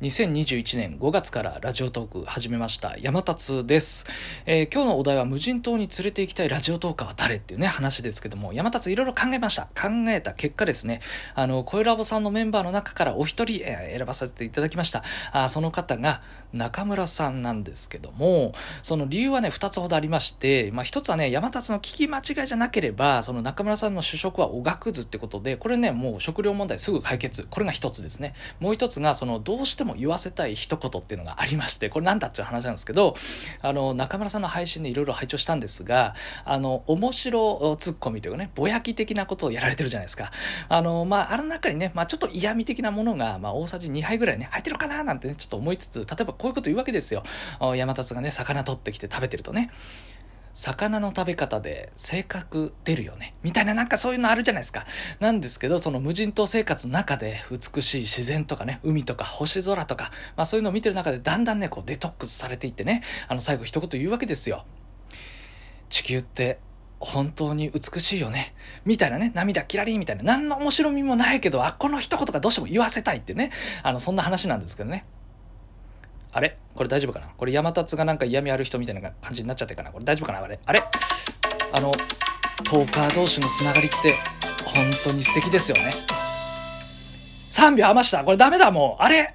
2021年5月からラジオトーク始めました。山達です、えー、今日のお題は無人島に連れて行きたいラジオトーカーは誰っていうね話ですけども山達いろいろ考えました。考えた結果ですねあの声ラボさんのメンバーの中からお一人、えー、選ばせていただきました。あその方が中村さんなんですけどもその理由はね2つほどありましてまあ1つはね山達の聞き間違いじゃなければその中村さんの主食はおがくずってことでこれねもう食料問題すぐ解決。これが1つですね。もう1つがそのどうしてもも言わせたい一言っていうのがありまして、これなんだっていう話なんですけど、あの、中村さんの配信でいろいろ拝聴したんですが、あの、面白ツッコミというかね、ぼやき的なことをやられてるじゃないですか。あの、まあ、あの中にね、まあ、ちょっと嫌味的なものが、まあ、大さじ2杯ぐらいね、入ってるかななんてね、ちょっと思いつつ、例えばこういうこと言うわけですよ。山達がね、魚取ってきて食べてるとね。魚の食べ方で性格出るよね。みたいななんかそういうのあるじゃないですか。なんですけどその無人島生活の中で美しい自然とかね海とか星空とか、まあ、そういうのを見てる中でだんだんねこうデトックスされていってねあの最後一言言うわけですよ。地球って本当に美しいよね。みたいなね、涙キラリみたいな、何の面白みもないけど、あ、この一言がどうしても言わせたいってね、あの、そんな話なんですけどね。あれ？これ大丈夫かな？これ山立がなんか嫌味ある人みたいな感じになっちゃってるかな？これ大丈夫かな？あれ？あれ？あの、トーカー同士のつながりって本当に素敵ですよね。3秒余した。これダメだもう。あれ？